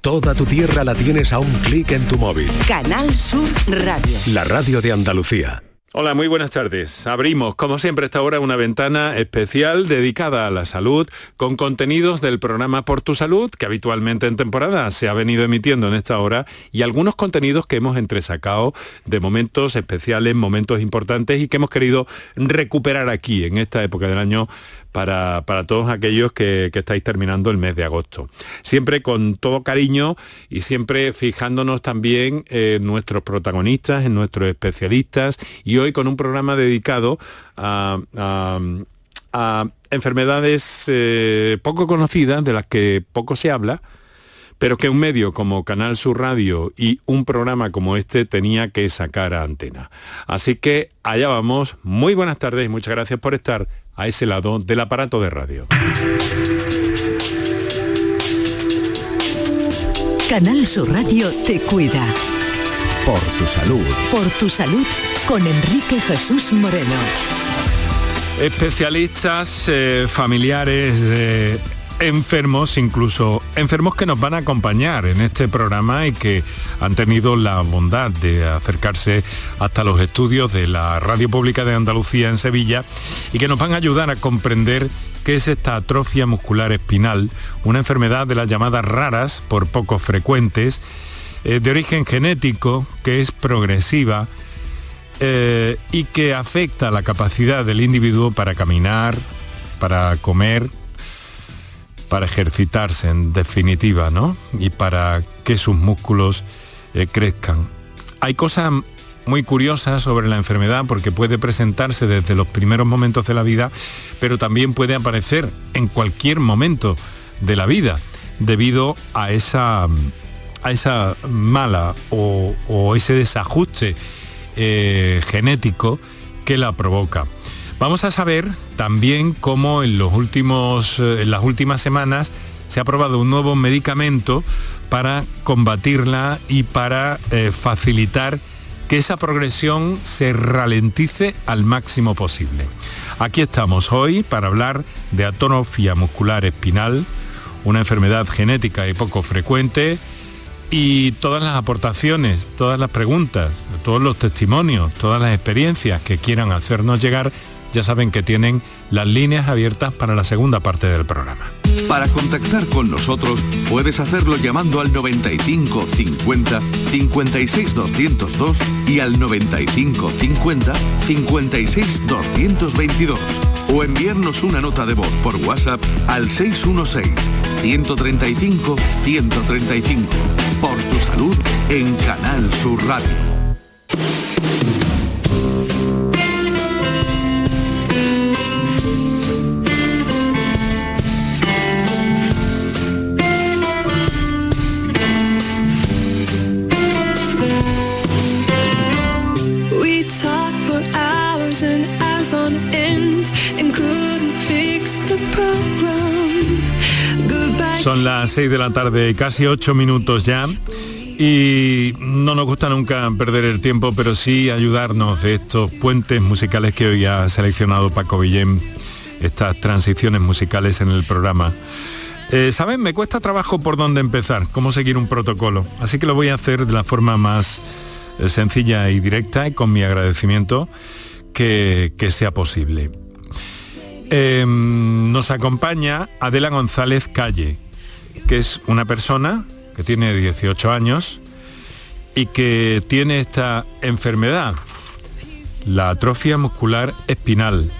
Toda tu tierra la tienes a un clic en tu móvil. Canal Sur Radio. La radio de Andalucía. Hola, muy buenas tardes. Abrimos, como siempre, esta hora una ventana especial dedicada a la salud con contenidos del programa Por tu Salud, que habitualmente en temporada se ha venido emitiendo en esta hora, y algunos contenidos que hemos entresacado de momentos especiales, momentos importantes y que hemos querido recuperar aquí en esta época del año para, todos aquellos que, estáis terminando el mes de agosto. Siempre con todo cariño y siempre fijándonos también en nuestros protagonistas, en nuestros especialistas y hoy con un programa dedicado a, enfermedades eh, poco conocidas, de las que poco se habla, pero que un medio como Canal Sur Radio y un programa como este tenía que sacar a antena. Así que allá vamos. Muy buenas tardes y muchas gracias por estar a ese lado del aparato de radio. Canal Sur Radio te cuida. Por tu salud. Por tu salud con Enrique Jesús Moreno. Especialistas eh, familiares de enfermos, incluso enfermos que nos van a acompañar en este programa y que han tenido la bondad de acercarse hasta los estudios de la Radio Pública de Andalucía en Sevilla y que nos van a ayudar a comprender qué es esta atrofia muscular espinal, una enfermedad de las llamadas raras, por poco frecuentes, eh, de origen genético, que es progresiva, eh, y que afecta la capacidad del individuo para caminar, para comer, para ejercitarse en definitiva, ¿no? Y para que sus músculos eh, crezcan. Hay cosas muy curiosas sobre la enfermedad porque puede presentarse desde los primeros momentos de la vida, pero también puede aparecer en cualquier momento de la vida debido a esa, a esa mala o, ese desajuste eh, genético que la provoca. Vamos a saber también cómo en, los últimos, eh, en las últimas semanas se ha aprobado un nuevo medicamento para combatirla y para eh, facilitar que esa progresión se ralentice al máximo posible. Aquí estamos hoy para hablar de atonofia muscular espinal, una enfermedad genética y poco frecuente, y todas las aportaciones, todas las preguntas, todos los testimonios, todas las experiencias que quieran hacernos llegar ya saben que tienen las líneas abiertas para la segunda parte del programa. Para contactar con nosotros puedes hacerlo llamando al 95 50 56 202 y al 95 50 56 222 o enviarnos una nota de voz por WhatsApp al 616 135 135 por tu salud en Canal Sur Radio. Son las 6 de la tarde, casi 8 minutos ya. Y no nos gusta nunca perder el tiempo, pero sí ayudarnos de estos puentes musicales que hoy ha seleccionado Paco Villén, estas transiciones musicales en el programa. Eh, ¿Saben? Me cuesta trabajo por dónde empezar, cómo seguir un protocolo. Así que lo voy a hacer de la forma más eh, sencilla y directa y con mi agradecimiento que sea posible. Em, nos acompaña Adela González Calle, que es una persona que tiene 18 años y que tiene esta enfermedad, la atrofia muscular espinal.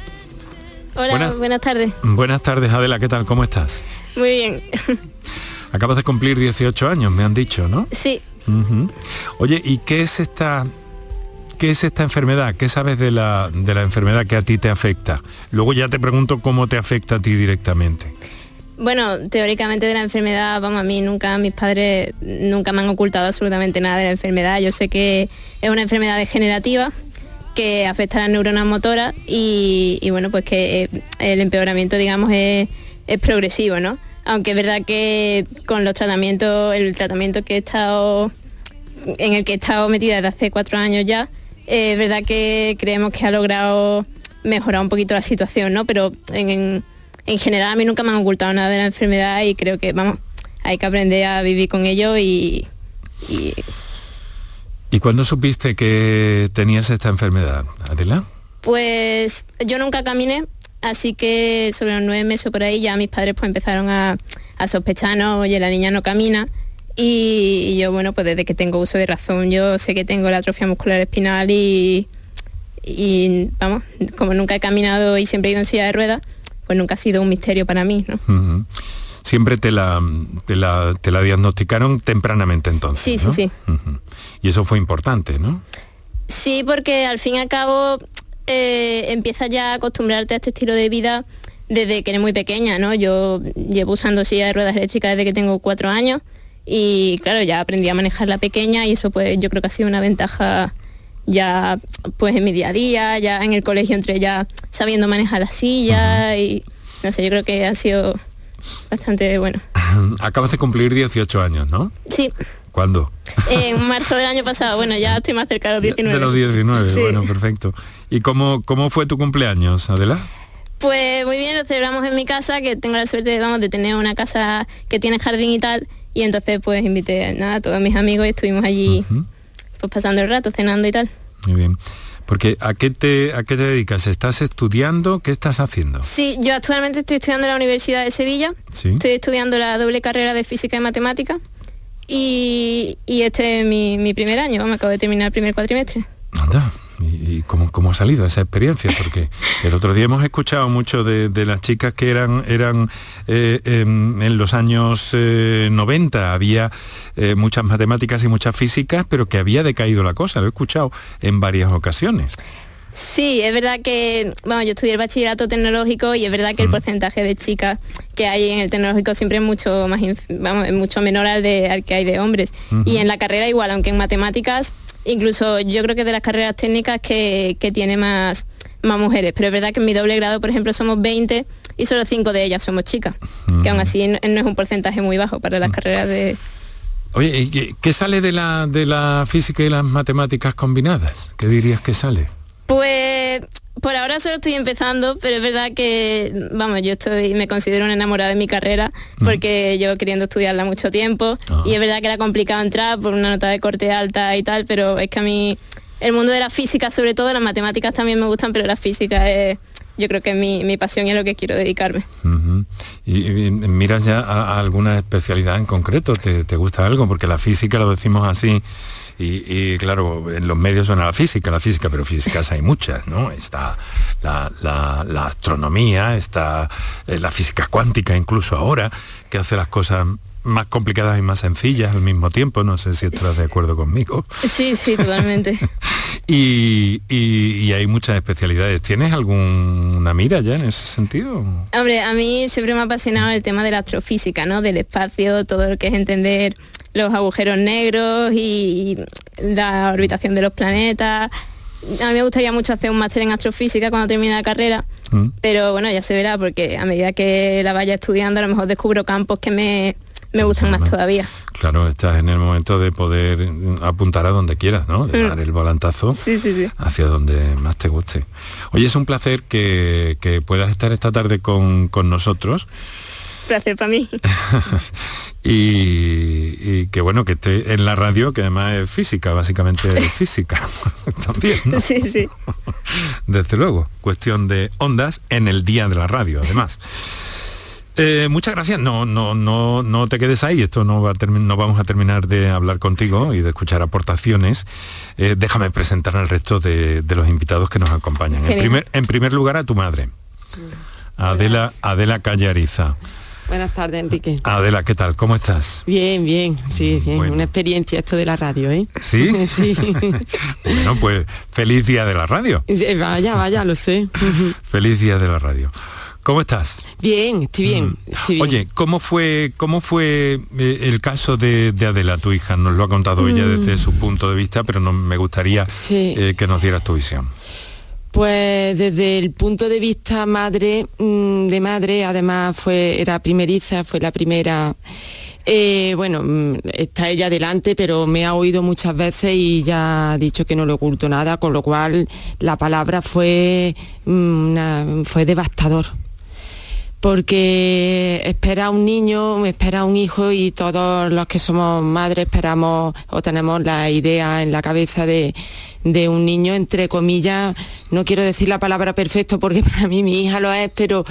Hola, buenas, tardes. Buenas tardes, Adela, ¿qué tal? ¿Cómo estás? Muy bien. Acabas de cumplir 18 años, me han dicho, ¿no? Sí. Oye, ¿y qué es esta ¿Qué es esta enfermedad? ¿Qué sabes de la, de la enfermedad que a ti te afecta? Luego ya te pregunto cómo te afecta a ti directamente. Bueno, teóricamente de la enfermedad, vamos, a mí nunca, mis padres nunca me han ocultado absolutamente nada de la enfermedad. Yo sé que es una enfermedad degenerativa que afecta a las neuronas motoras y, bueno, pues que el empeoramiento, digamos, es, es, progresivo, ¿no? Aunque es verdad que con los tratamientos, el tratamiento que he estado, en el que he estado metida desde hace cuatro años ya, es verdad que creemos que ha logrado mejorar un poquito la situación, ¿no? Pero en, general a mí nunca me han ocultado nada de la enfermedad y creo que, vamos, hay que aprender a vivir con ello y, y ¿Y cuándo supiste que tenías esta enfermedad, Adela? Pues yo nunca caminé, así que sobre los nueve meses por ahí ya mis padres pues empezaron a, a sospechar, no, oye, la niña no camina. Y, y yo, bueno, pues desde que tengo uso de razón, yo sé que tengo la atrofia muscular espinal y, y vamos, como nunca he caminado y siempre he ido en silla de ruedas, pues nunca ha sido un misterio para mí, ¿no? Siempre te la, te la, te la diagnosticaron tempranamente entonces. Sí, sí, sí. Y eso fue importante, ¿no? Sí, porque al fin y al cabo eh, empiezas ya a acostumbrarte a este estilo de vida desde que eres muy pequeña, ¿no? Yo llevo usando silla de ruedas eléctricas desde que tengo cuatro años y claro, ya aprendí a manejar la pequeña y eso pues yo creo que ha sido una ventaja ya pues en mi día a día, ya en el colegio entre ya sabiendo manejar la silla y no sé, yo creo que ha sido bastante bueno. Acabas de cumplir 18 años, ¿no? Sí, ¿Cuándo? en marzo del año pasado, bueno, ya estoy más cerca de los 19. De los 19, Sí. bueno, perfecto. ¿Y cómo, cómo fue tu cumpleaños, Adela? Pues muy bien, lo celebramos en mi casa, que tengo la suerte vamos, de tener una casa que tiene jardín y tal. Y entonces pues invité nada, a todos mis amigos y estuvimos allí. Pues pasando el rato, cenando y tal. Muy bien. Porque ¿a qué, te, ¿a qué te dedicas? ¿Estás estudiando? ¿Qué estás haciendo? Sí, yo actualmente estoy estudiando en la Universidad de Sevilla. Sí. Estoy estudiando la doble carrera de física y matemática. Y, y este es mi, mi primer año, me acabo de terminar el primer cuatrimestre. Anda, ¿y, y cómo, cómo ha salido esa experiencia? Porque el otro día hemos escuchado mucho de, de las chicas que eran, eran eh, em, en los años eh, 90, había eh, muchas matemáticas y muchas físicas, pero que había decaído la cosa, lo he escuchado en varias ocasiones. Sí, es verdad que, vamos, yo estudié el bachillerato tecnológico y es verdad que el porcentaje de chicas que hay en el tecnológico siempre es mucho más, vamos, es mucho menor al, de, al que hay de hombres. Y en la carrera igual, aunque en matemáticas, incluso yo creo que de las carreras técnicas que, que tiene más, más mujeres. Pero es verdad que en mi doble grado, por ejemplo, somos 20 y solo 5 de ellas somos chicas. Que aún así no, no es un porcentaje muy bajo para las carreras de... Oye, ¿y qué, qué sale de la, de la física y las matemáticas combinadas? ¿Qué dirías que sale? Pues por ahora solo estoy empezando, pero es verdad que, vamos, yo estoy, me considero una enamorada de mi carrera porque llevo queriendo estudiarla mucho tiempo Ah. y es verdad que era complicado entrar por una nota de corte alta y tal, pero es que a mí el mundo de la física sobre todo, las matemáticas también me gustan, pero la física es, yo creo que es mi, mi pasión y es lo que quiero dedicarme. ¿Y, y miras ya a, a alguna especialidad en concreto? ¿Te, te gusta algo? Porque la física lo decimos así y, y, claro, en los medios suena la física, la física, pero físicas hay muchas, ¿no? Está la, la- la astronomía, está eh, la física cuántica incluso ahora, que hace las cosas más complicadas y más sencillas al mismo tiempo. No sé si estás de acuerdo conmigo. Sí, sí, totalmente. Y, y- y hay muchas especialidades. ¿Tienes alguna mira ya en ese sentido? Hombre, a mí siempre me ha apasionado el tema de la astrofísica, ¿no? Del espacio, todo lo que es entender los agujeros negros y, y la orbitación de los planetas. A mí me gustaría mucho hacer un máster en astrofísica cuando termine la carrera, Mm. pero bueno, ya se verá, porque a medida que la vaya estudiando, a lo mejor descubro campos que me, me gustan más todavía. Claro, estás en el momento de poder apuntar a donde quieras, ¿no? De Mm. dar el volantazo Sí, sí, sí. hacia donde más te guste. Oye, es un placer que, que puedas estar esta tarde con, con nosotros Placer para mí. y, y que bueno, que esté en la radio, que además es física, básicamente es física también, ¿no? Sí, sí. Desde luego, cuestión de ondas en el día de la radio, además. Eh, muchas gracias. No, no, no, no te quedes ahí. Esto no va a no vamos a terminar de hablar contigo y de escuchar aportaciones. Eh, déjame presentar al resto de, de los invitados que nos acompañan. En primer, en primer lugar a tu madre, Adela, Adela Callariza. Buenas tardes, Enrique. Adela, ¿qué tal? ¿Cómo estás? Bien, bien, sí, bien. Bueno. Una experiencia esto de la radio, ¿eh? ¿Sí? sí. Bueno, pues feliz día de la radio. Vaya, vaya, lo sé. Feliz día de la radio. ¿Cómo estás? Bien, estoy bien. estoy bien. Oye, ¿cómo fue, cómo fue eh, el caso de, de Adela, tu hija? Nos lo ha contado ella desde su punto de vista, pero no, me gustaría Mm. Sí. eh, que nos dieras tu visión. Pues desde el punto de vista madre, mm, de madre, además fue, era primeriza, fue la primera. eh, bueno, mm, está ella delante, pero me ha oído muchas veces y ya ha dicho que no le oculto nada, con lo cual la palabra fue, mm, fue devastador. porque espera un niño, espera un hijo y todos los que somos madres esperamos o tenemos la idea en la cabeza de, de un niño, entre comillas, no quiero decir la palabra perfecto porque para mí mi hija lo es, pero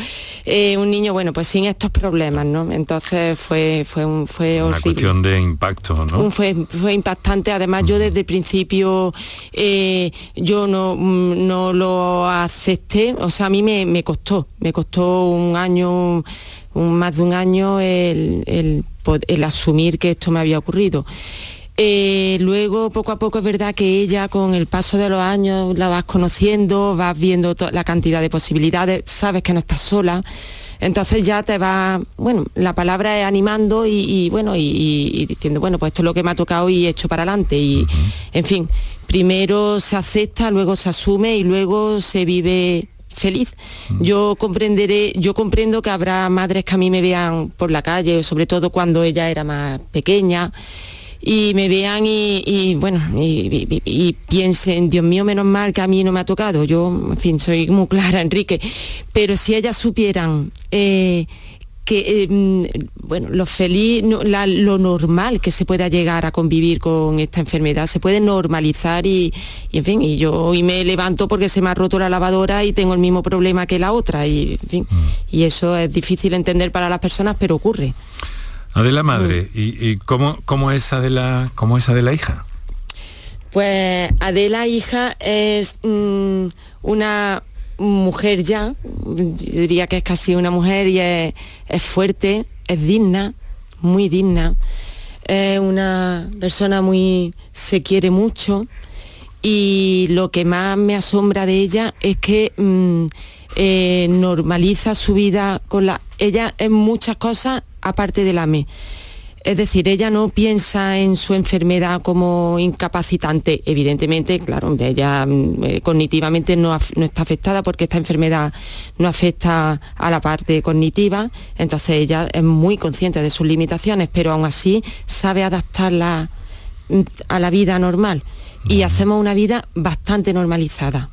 eh, un niño, bueno, pues sin estos problemas, ¿no? Entonces fue, fue, un, fue Una cuestión de impacto, ¿no? Fue, fue impactante, además yo desde el principio eh, yo no, no lo acepté, o sea, a mí me, me costó, me costó un año, un, más de un año el, el, el asumir que esto me había ocurrido. Eh, luego, poco a poco, es verdad que ella, con el paso de los años, la vas conociendo, vas viendo la cantidad de posibilidades, sabes que no estás sola. Entonces ya te va, bueno, la palabra es animando y, bueno, y, diciendo, bueno, pues esto es lo que me ha tocado y he hecho para adelante. Y, en fin, primero se acepta, luego se asume y luego se vive feliz. Yo comprenderé, yo comprendo que habrá madres que a mí me vean por la calle, sobre todo cuando ella era más pequeña y me vean y, bueno, y, piensen, Dios mío, menos mal que a mí no me ha tocado. Yo, en fin, soy muy clara, Enrique. Pero si ellas supieran eh, que, eh, mm, bueno, lo feliz, lo normal que se pueda llegar a convivir con esta enfermedad, se puede normalizar y, en fin, y yo hoy me levanto porque se me ha roto la lavadora y tengo el mismo problema que la otra, y, en fin, mm. y eso es difícil entender para las personas, pero ocurre. Adela madre, mm. ¿y, y cómo, cómo, es Adela, cómo es Adela hija? Pues Adela hija es mm, una mujer ya, diría que es casi una mujer y es, fuerte, es digna, muy digna, es una persona muy, se quiere mucho y lo que más me asombra de ella es que mm, eh, normaliza su vida con la... Ella en muchas cosas aparte del AME. Es decir, ella no piensa en su enfermedad como incapacitante. Evidentemente, claro, ella mm, eh, cognitivamente no, está afectada porque esta enfermedad no afecta a la parte cognitiva. Entonces ella es muy consciente de sus limitaciones, pero aún así sabe adaptarla mm, a la vida normal. Y hacemos una vida bastante normalizada.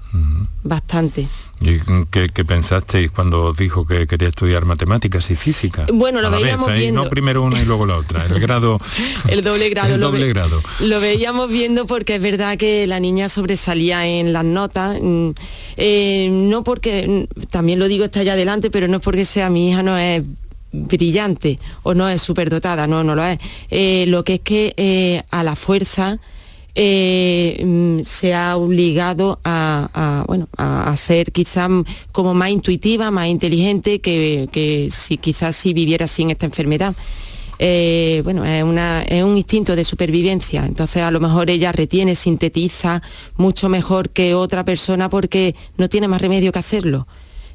Bastante. ¿Y qué, pensasteis cuando dijo que quería estudiar matemáticas y física? Bueno, lo veíamos ¿eh? viendo. No primero una y luego la otra, el grado. el doble grado. El lo doble grado. Lo veíamos viendo porque es verdad que la niña sobresalía en las notas. Mm, eh, no porque, mm, también lo digo está allá adelante, pero no es porque sea mi hija, no es brillante o no es superdotada, no, no lo es. Eh, lo que es que a la fuerza eh, mm, se ha obligado a, bueno, a, ser quizás como más intuitiva, más inteligente que, si quizás si viviera sin esta enfermedad. Eh, bueno, es, es, un instinto de supervivencia, entonces a lo mejor ella retiene, sintetiza mucho mejor que otra persona porque no tiene más remedio que hacerlo.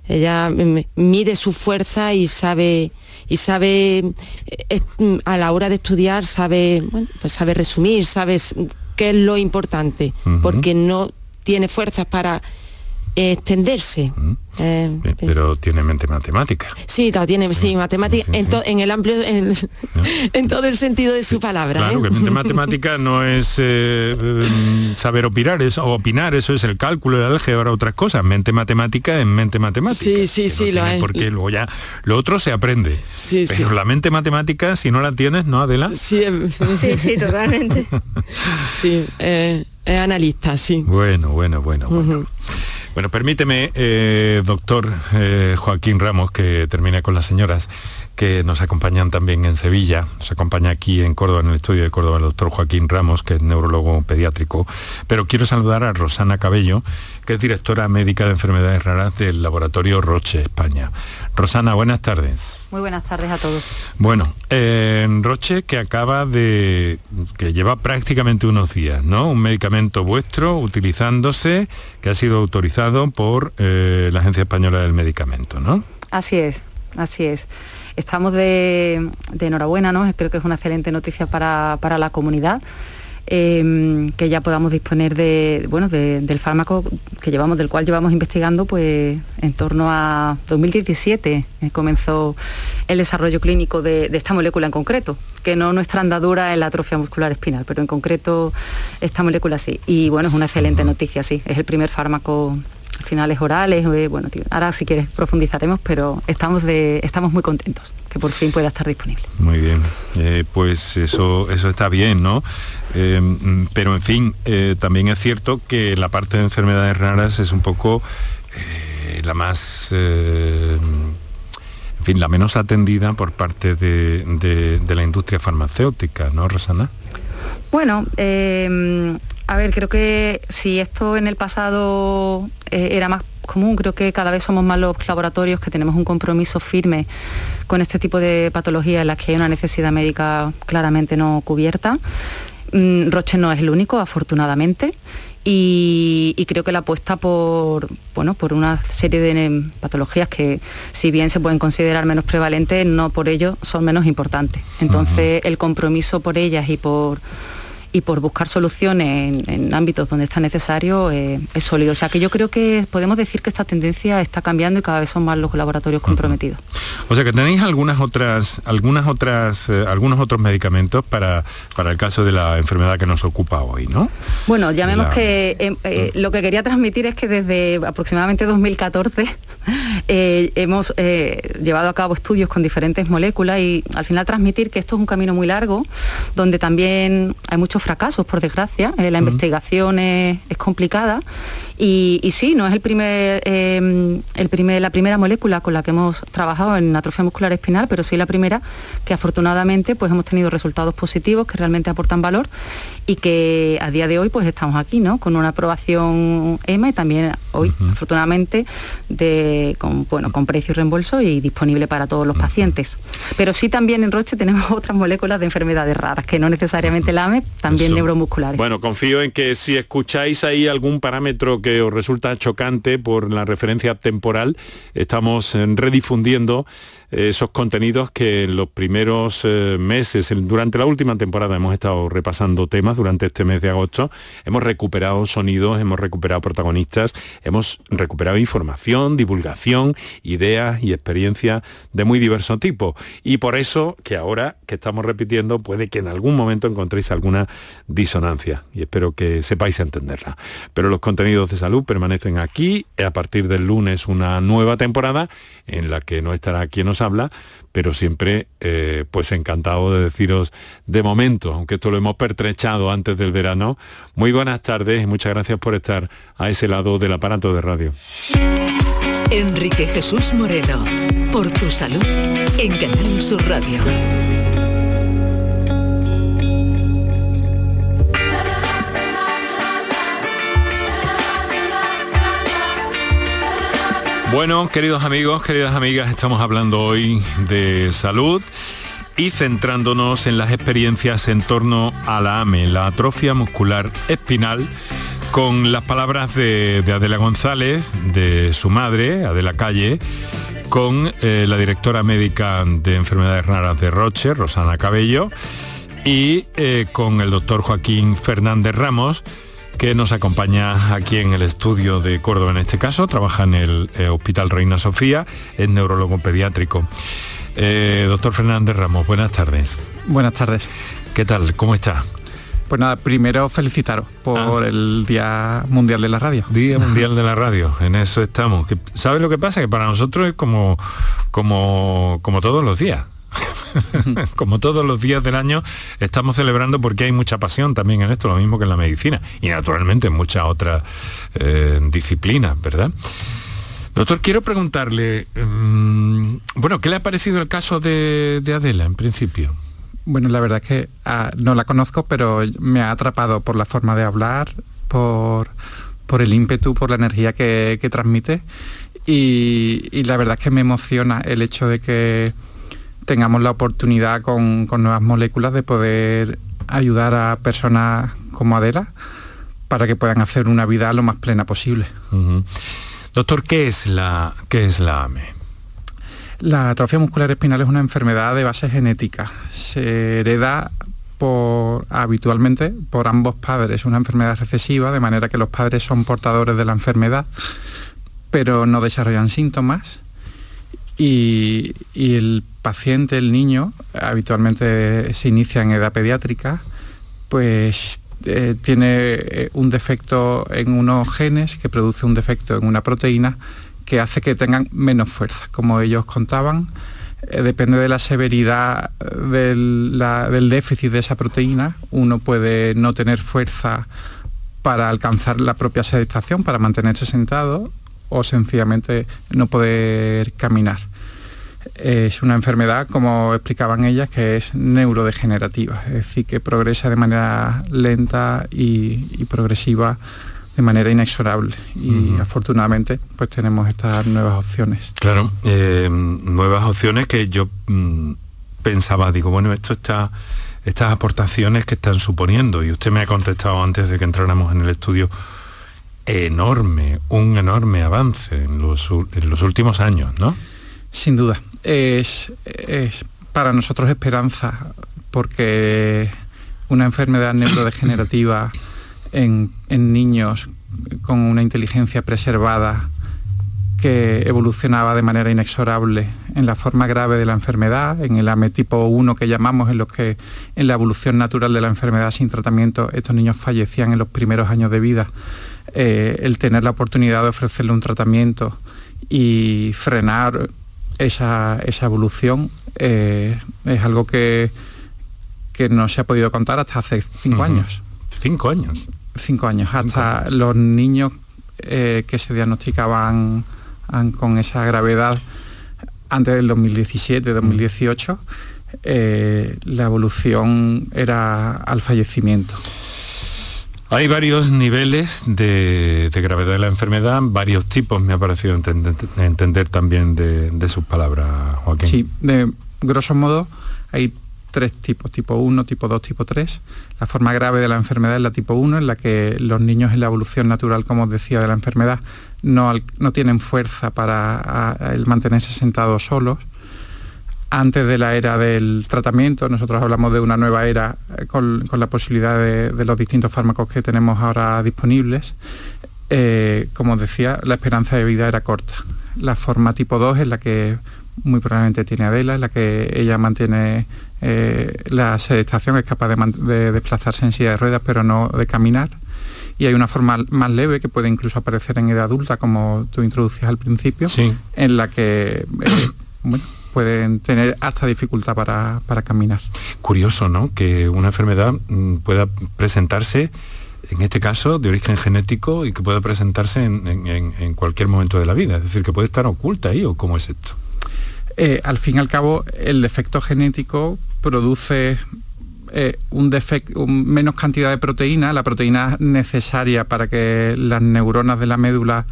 Ella mm, mide su fuerza y sabe y sabe eh, a la hora de estudiar sabe pues sabe resumir, sabe qué es lo importante, porque no tiene fuerzas para extenderse. Eh, pero tiene mente matemática. Sí, tiene, sí, matemática en, el amplio, en, todo el sentido de su palabra. Claro, ¿eh? que mente matemática no es eh, em, saber opinar, eso, o opinar, eso es el cálculo, el álgebra, otras cosas. Mente matemática es mente matemática. Sí, sí, sí, lo es. Porque luego ya lo otro se aprende. Sí, pero la mente matemática, si no la tienes, ¿no, Adela? Sí, em, sí, sí, totalmente. sí, es analista, sí. Bueno, bueno, bueno, bueno. Bueno, permíteme, eh, doctor eh, Joaquín Ramos, que termine con las señoras que nos acompañan también en Sevilla. Nos acompaña aquí en Córdoba, en el estudio de Córdoba, el doctor Joaquín Ramos, que es neurólogo pediátrico. Pero quiero saludar a Rosana Cabello, que es directora médica de enfermedades raras del Laboratorio Roche, España. Rosana, buenas tardes. Muy buenas tardes a todos. Bueno, en Roche que acaba de, que lleva prácticamente unos días, ¿no? Un medicamento vuestro utilizándose, que ha sido autorizado por eh, la Agencia Española del Medicamento, ¿no? Así es, así es. Estamos de, enhorabuena, ¿no? Creo que es una excelente noticia para, para la comunidad Em, que ya podamos disponer de, bueno, del fármaco que llevamos, del cual llevamos investigando pues en torno a 2017 eh, comenzó el desarrollo clínico de, esta molécula en concreto, que no nuestra andadura en la atrofia muscular espinal, pero en concreto esta molécula sí. Y bueno, es una excelente noticia, sí, es el primer fármaco finales orales, eh, bueno, ahora si quieres profundizaremos, pero estamos, de, estamos muy contentos que por fin pueda estar disponible. Muy bien, eh, pues eso, eso está bien, ¿no? Eh, pero en fin, también es cierto que la parte de enfermedades raras es un poco la más... en fin, la menos atendida por parte de, de la industria farmacéutica, ¿no, Rosana? Bueno, a ver, creo que si esto en el pasado eh, era más común, creo que cada vez somos más los laboratorios que tenemos un compromiso firme con este tipo de patologías en las que hay una necesidad médica claramente no cubierta. Mm, Roche no es el único, afortunadamente. Y, creo que la apuesta por, bueno, por una serie de patologías que si bien se pueden considerar menos prevalentes, no por ello son menos importantes. Entonces el compromiso por ellas y por y por buscar soluciones en, ámbitos donde está necesario eh, es sólido. O sea que yo creo que podemos decir que esta tendencia está cambiando y cada vez son más los laboratorios comprometidos. O sea que tenéis algunas otras, algunas otras, eh, algunos otros medicamentos para, para el caso de la enfermedad que nos ocupa hoy, ¿no? Bueno, llamemos que em, eh, lo que quería transmitir es que desde aproximadamente 2014 hemos llevado a cabo estudios con diferentes moléculas y al final transmitir que esto es un camino muy largo, donde también hay muchos fracasos, por desgracia. Eh, la investigación es, complicada y, sí, no es el primer, em, el primer, la primera molécula con la que hemos trabajado en atrofia muscular espinal, pero sí la primera que afortunadamente pues hemos tenido resultados positivos que realmente aportan valor y que a día de hoy pues estamos aquí, ¿no? Con una aprobación EMA y también hoy, afortunadamente, de, con, bueno, con precio y reembolso y disponible para todos los pacientes. Pero sí también en Roche tenemos otras moléculas de enfermedades raras, que no necesariamente la AME, también neuromusculares. Bueno, confío en que si escucháis ahí algún parámetro que os resulta chocante por la referencia temporal, estamos eh, redifundiendo esos contenidos que en los primeros eh, meses, durante la última temporada hemos estado repasando temas durante este mes de agosto, hemos recuperado sonidos, hemos recuperado protagonistas, hemos recuperado información, divulgación, ideas y experiencias de muy diverso tipo. Y por eso que ahora que estamos repitiendo puede que en algún momento encontréis alguna disonancia y espero que sepáis entenderla. Pero los contenidos de salud permanecen aquí a partir del lunes una nueva temporada en la que no estará quien habla, pero siempre eh, pues encantado de deciros de momento, aunque esto lo hemos pertrechado antes del verano, muy buenas tardes y muchas gracias por estar a ese lado del aparato de radio. Enrique Jesús Moreno, por tu salud, en Canal Sur Radio. Bueno, queridos amigos, queridas amigas, estamos hablando hoy de salud y centrándonos en las experiencias en torno a la AME, la atrofia muscular espinal, con las palabras de, Adela González, de su madre, Adela Calle, con eh, la directora médica de enfermedades raras de Roche, Rosana Cabello, y eh, con el doctor Joaquín Fernández Ramos, que nos acompaña aquí en el estudio de Córdoba en este caso, trabaja en el eh, Hospital Reina Sofía, es neurólogo pediátrico. Eh, doctor Fernández Ramos, buenas tardes. Buenas tardes. ¿Qué tal? ¿Cómo está? Pues nada, primero felicitaros por ah. el Día Mundial de la Radio. Día Mundial de la Radio, en eso estamos. ¿Sabes lo que pasa? Que para nosotros es como, como, como todos los días. Como todos los días del año estamos celebrando porque hay mucha pasión también en esto, lo mismo que en la medicina y naturalmente en muchas otras eh, disciplinas, ¿verdad? Doctor, quiero preguntarle, mm, bueno, ¿qué le ha parecido el caso de, Adela en principio? Bueno, la verdad es que ah, no la conozco, pero me ha atrapado por la forma de hablar, por, por el ímpetu, por la energía que, transmite y la verdad es que me emociona el hecho de que tengamos la oportunidad con, nuevas moléculas de poder ayudar a personas como Adela para que puedan hacer una vida lo más plena posible. Doctor, ¿qué es la, qué es la AME? La atrofia muscular espinal es una enfermedad de base genética. Se hereda por, habitualmente por ambos padres. Es una enfermedad recesiva, de manera que los padres son portadores de la enfermedad, pero no desarrollan síntomas y, el paciente, el niño, habitualmente se inicia en edad pediátrica, pues eh, tiene un defecto en unos genes que produce un defecto en una proteína que hace que tengan menos fuerza. Como ellos contaban, depende de la severidad del, del, déficit de esa proteína, uno puede no tener fuerza para alcanzar la propia sedestación, para mantenerse sentado o sencillamente no poder caminar. Es una enfermedad, como explicaban ellas, que es neurodegenerativa, es decir, que progresa de manera lenta y, progresiva de manera inexorable y afortunadamente pues tenemos estas nuevas opciones. Claro, eh, nuevas opciones que yo mm, pensaba, digo, bueno, esto está, estas aportaciones que están suponiendo, y usted me ha contestado antes de que entráramos en el estudio, enorme, un enorme avance en los, en los últimos años, ¿no? Sin duda. Es, para nosotros esperanza porque una enfermedad neurodegenerativa en, en niños con una inteligencia preservada que evolucionaba de manera inexorable en la forma grave de la enfermedad, en el AME tipo 1 que llamamos, en los que en la evolución natural de la enfermedad sin tratamiento estos niños fallecían en los primeros años de vida. Eh, el tener la oportunidad de ofrecerle un tratamiento y frenar esa, evolución eh, es algo que, que no se ha podido contar hasta hace cinco años. ¿Cinco años? Cinco años. Hasta los niños eh, que se diagnosticaban con esa gravedad antes del 2017-2018, la evolución era al fallecimiento. Hay varios niveles de, gravedad de la enfermedad, varios tipos, me ha parecido entender, también de, sus palabras, Joaquín. Sí, de grosso modo hay tres tipos, tipo 1, tipo 2, tipo 3. La forma grave de la enfermedad es la tipo 1, en la que los niños en la evolución natural, como os decía, de la enfermedad, no, no tienen fuerza para el mantenerse sentados solos antes de la era del tratamiento. Nosotros hablamos de una nueva era eh, con, la posibilidad de, los distintos fármacos que tenemos ahora disponibles. Eh, como decía, la esperanza de vida era corta. La forma tipo 2 es la que muy probablemente tiene Adela, en la que ella mantiene eh, la sedestación, es capaz de, desplazarse en silla de ruedas, pero no de caminar. Y hay una forma más leve que puede incluso aparecer en edad adulta, como tú introducías al principio, en la que bueno, pueden tener hasta dificultad para, caminar. Curioso, ¿no? Que una enfermedad mm, pueda presentarse, en este caso, de origen genético y que pueda presentarse en, cualquier momento de la vida. Es decir, que puede estar oculta ahí o cómo es esto. Eh, al fin y al cabo, el defecto genético produce eh, un defecto, menos cantidad de proteína, la proteína necesaria para que las neuronas de la médula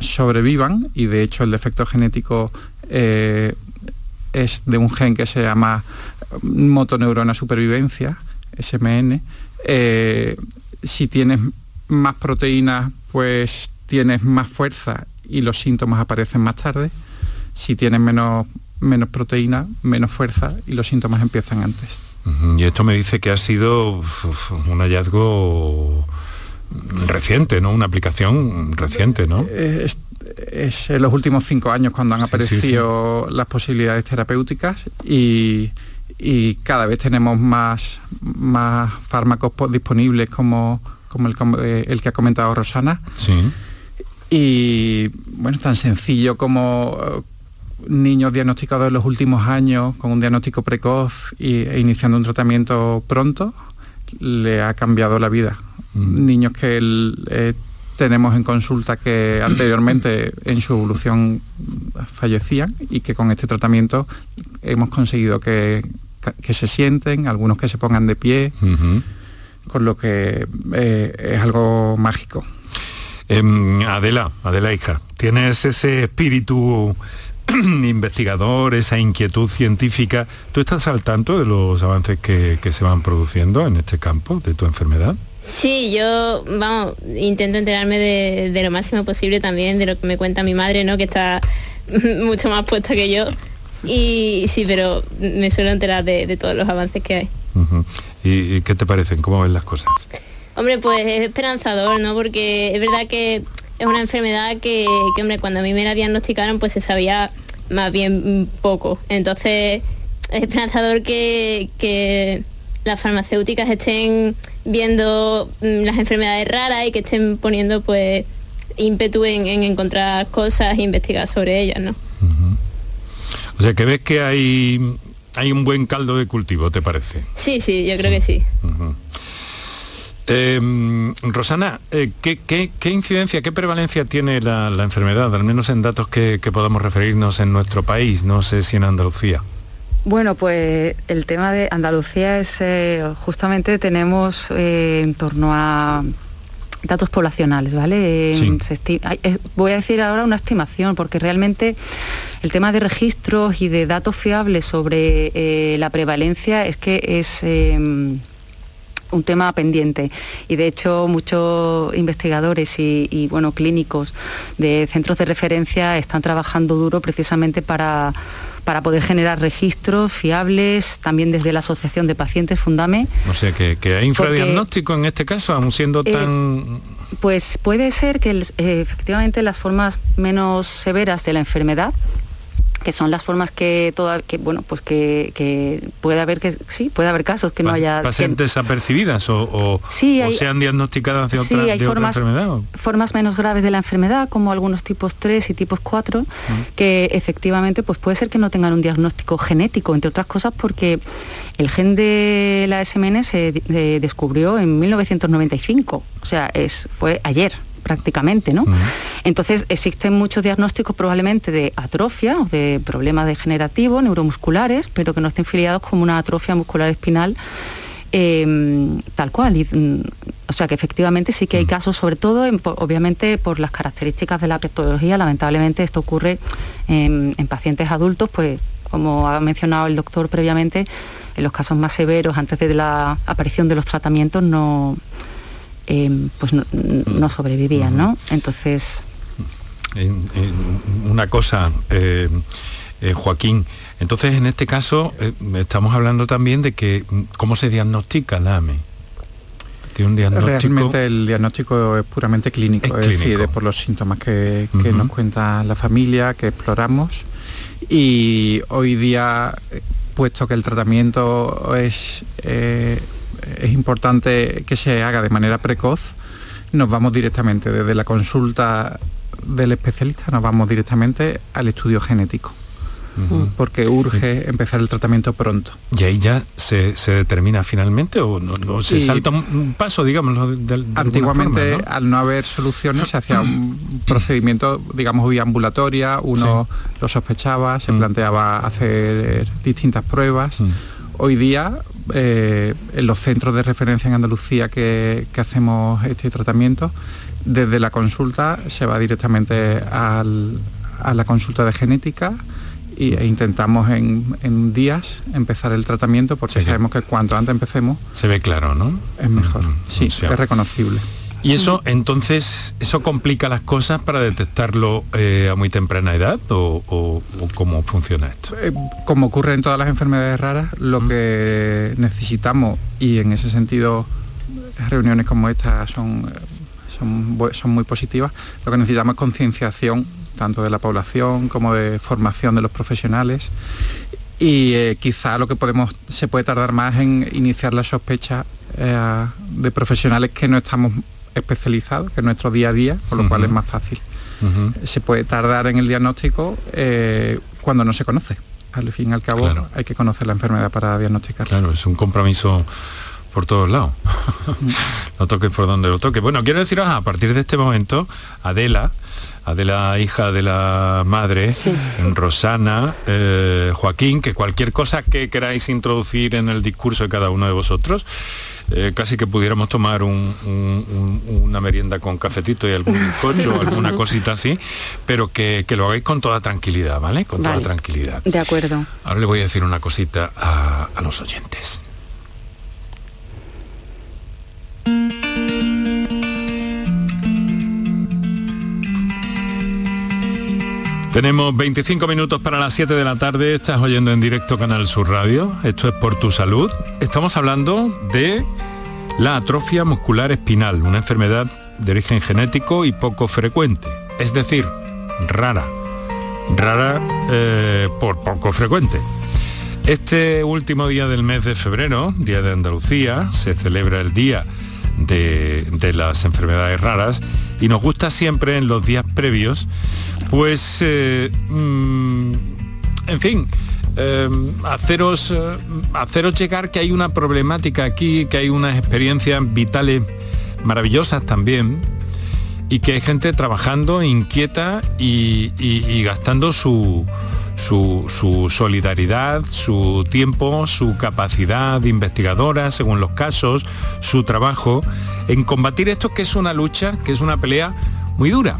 sobrevivan y de hecho el defecto genético eh, es de un gen que se llama motoneurona supervivencia, SMN. Eh, si tienes más proteínas, pues tienes más fuerza y los síntomas aparecen más tarde. Si tienes menos, menos proteína, menos fuerza y los síntomas empiezan antes. Y esto me dice que ha sido un hallazgo reciente, ¿no? Una aplicación reciente, ¿no? Eh, es en los últimos cinco años cuando han aparecido las posibilidades terapéuticas y, cada vez tenemos más, más fármacos disponibles como, como eh, el, que ha comentado Rosana. Y bueno, tan sencillo como eh, niños diagnosticados en los últimos años con un diagnóstico precoz e iniciando un tratamiento pronto, le ha cambiado la vida. Mm. Niños que el, eh, tenemos en consulta que anteriormente en su evolución fallecían y que con este tratamiento hemos conseguido que, se sienten, algunos que se pongan de pie, con lo que eh, es algo mágico. Em, Adela, Adela hija, tienes ese espíritu investigador, esa inquietud científica. ¿Tú estás al tanto de los avances que se van produciendo en este campo de tu enfermedad? Sí, yo, vamos, intento enterarme de, lo máximo posible también de lo que me cuenta mi madre, ¿no? Que está mucho más puesta que yo. Y sí, pero me suelo enterar de, todos los avances que hay. ¿Y, qué te parecen? ¿Cómo ven las cosas? Hombre, pues es esperanzador, ¿no? Porque es verdad que es una enfermedad que, que, hombre, cuando a mí me la diagnosticaron, pues se sabía más bien poco. Entonces, es esperanzador que, que las farmacéuticas estén viendo mm, las enfermedades raras y que estén poniendo pues ímpetu en, en encontrar cosas e investigar sobre ellas, ¿no? O sea, que ves que hay, hay un buen caldo de cultivo, ¿te parece? Sí, sí, yo creo que sí. Eh, Rosana, eh, ¿qué, qué, qué incidencia, qué prevalencia tiene la, la enfermedad, al menos en datos que, que podamos referirnos en nuestro país, no sé si en Andalucía? Bueno, pues el tema de Andalucía es eh, justamente tenemos eh, en torno a datos poblacionales, ¿vale? Eh, Sí. voy a decir ahora una estimación, porque realmente el tema de registros y de datos fiables sobre eh, la prevalencia es que es eh, un tema pendiente. Y de hecho muchos investigadores y, y, bueno clínicos de centros de referencia están trabajando duro precisamente para para poder generar registros fiables también desde la asociación de pacientes Fundame. O sea, que, que hay infradiagnóstico en este caso, aún siendo Eh, tan... pues puede ser que eh, efectivamente las formas menos severas de la enfermedad que son las formas que toda que bueno pues que, que puede haber que sí puede haber casos que no haya pasen que- desapercibidas o, o- Sí, o hay- sean diagnosticadas de Sí, otra, hay de otra formas, enfermedad. formas menos graves de la enfermedad, como algunos tipos 3 y tipos 4, que efectivamente pues puede ser que no tengan un diagnóstico genético, entre otras cosas porque el gen de la SMN se eh, descubrió en 1995, o sea, es, fue ayer prácticamente, ¿no? Entonces existen muchos diagnósticos probablemente de atrofia o de problemas degenerativos, neuromusculares, pero que no estén filiados como una atrofia muscular espinal eh, tal cual. Y, mm, o sea que efectivamente sí que hay casos, sobre todo, en- por- obviamente por las características de la patología, lamentablemente esto ocurre en, en pacientes adultos, pues como ha mencionado el doctor previamente, en los casos más severos, antes de la aparición de los tratamientos, no, eh, pues no, no sobrevivían, ¿no? Entonces, En- en una cosa, eh, eh, Joaquín, entonces en este caso eh, estamos hablando también de que mm, cómo se diagnostica la AME. Un diagnóstico... Realmente el diagnóstico es puramente clínico, Es es, decir, es por los síntomas que, nos cuenta la familia, que exploramos. Y hoy día, puesto que el tratamiento es, eh, es importante que se haga de manera precoz, nos vamos directamente desde la consulta del especialista, nos vamos directamente al estudio genético, Ujú. porque urge empezar el tratamiento pronto. ¿Y ahí ya se, se determina finalmente o no, no se Y- salta un, paso, digamos, de, de- Antiguamente, forma, ¿no? al no haber soluciones, se hacía un procedimiento, digamos, vía ambulatoria, uno lo sospechaba, se Mm. planteaba hacer distintas pruebas. Mm. Hoy día, eh, en los centros de referencia en Andalucía que, que hacemos este tratamiento, desde la consulta se va directamente al- a la consulta de genética y- e intentamos en, en días empezar el tratamiento porque Sí, que- sabemos que cuanto antes empecemos Se ve claro, ¿no? es mejor. Ujú. Sí, O sea, es reconocible. Y eso, entonces, ¿eso complica las cosas para detectarlo eh, a muy temprana edad o, o- o cómo funciona esto? Eh, Como ocurre en todas las enfermedades raras, lo que necesitamos, y en ese sentido reuniones como esta son, eh, son, son muy positivas, lo que necesitamos es concienciación tanto de la población como de formación de los profesionales y eh, quizá lo que podemos se puede tardar más en iniciar la sospecha eh, de profesionales que no estamos especializados, que es nuestro día a día, con lo cual es más fácil se puede tardar en el diagnóstico eh, cuando no se conoce. Al fin y al cabo Claro. hay que conocer la enfermedad para diagnosticarla. Claro, es un compromiso por todos lados. no toques por donde lo toque. Bueno, quiero deciros, a partir de este momento, Adela, Adela, hija de la madre, Rosana, eh, Joaquín, que cualquier cosa que queráis introducir en el discurso de cada uno de vosotros, eh, casi que pudiéramos tomar un- un- un- una merienda con cafetito y algún bizcocho o alguna cosita así, pero que, que lo hagáis con toda tranquilidad, ¿vale? Con Vale. toda tranquilidad. de acuerdo. Ahora le voy a decir una cosita a, a los oyentes. Tenemos 25 minutos para las 7 de la tarde, estás oyendo en directo Canal Sur Radio, esto es por tu salud. Estamos hablando de la atrofia muscular espinal, una enfermedad de origen genético y poco frecuente, es decir, rara, rara eh, por poco frecuente. Este último día del mes de febrero, Día de Andalucía, se celebra el Día de, las Enfermedades Raras y nos gusta siempre en los días previos, pues, eh, mm, en fin, eh, haceros, eh, haceros llegar que hay una problemática aquí, que hay unas experiencias vitales maravillosas también y que hay gente trabajando inquieta y gastando su, su, solidaridad, su tiempo, su capacidad investigadora, según los casos, su trabajo, en combatir esto que es una lucha, que es una pelea muy dura.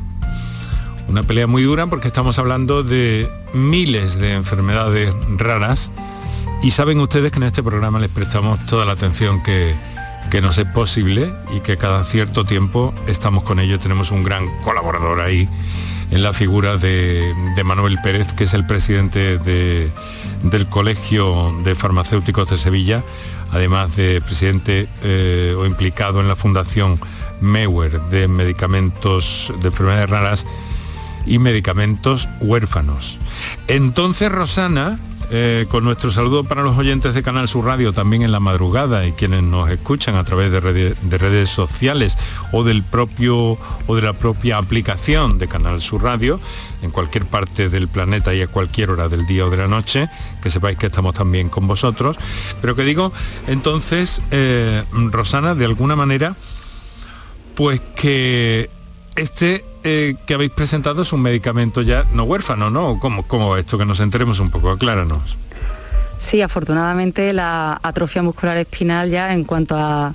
Una pelea muy dura porque estamos hablando de miles de enfermedades raras y saben ustedes que en este programa les prestamos toda la atención que, que nos es posible y que cada cierto tiempo estamos con ello. Tenemos un gran colaborador ahí en la figura de, Manuel Pérez, que es el presidente del Colegio de Farmacéuticos de Sevilla, además de presidente eh, o implicado en la Fundación Mewer de medicamentos de enfermedades raras y medicamentos huérfanos. Entonces, Rosana, eh, con nuestro saludo para los oyentes de Canal Sur Radio también en la madrugada y quienes nos escuchan a través de, redes sociales o del propio o de la propia aplicación de Canal Sur Radio en cualquier parte del planeta y a cualquier hora del día o de la noche, que sepáis que estamos también con vosotros. Pero que digo, entonces, eh, Rosana, de alguna manera, pues que este eh, que habéis presentado es un medicamento ya no huérfano, ¿no? ¿Cómo, cómo esto? Que nos enteremos un poco, acláranos. Sí, afortunadamente la atrofia muscular espinal ya en cuanto a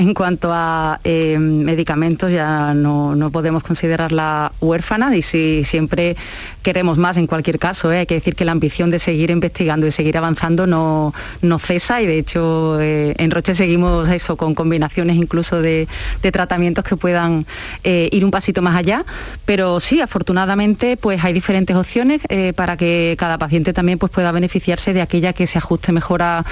en cuanto a eh, medicamentos ya no, podemos considerarla huérfana y si siempre queremos más en cualquier caso. ¿eh? Hay que decir que la ambición de seguir investigando y seguir avanzando no, no cesa y de hecho eh, en Roche seguimos eso con combinaciones incluso de, tratamientos que puedan ir un pasito más allá. Pero sí, afortunadamente pues hay diferentes opciones para que cada paciente también pues, pueda beneficiarse de aquella que se ajuste mejor a,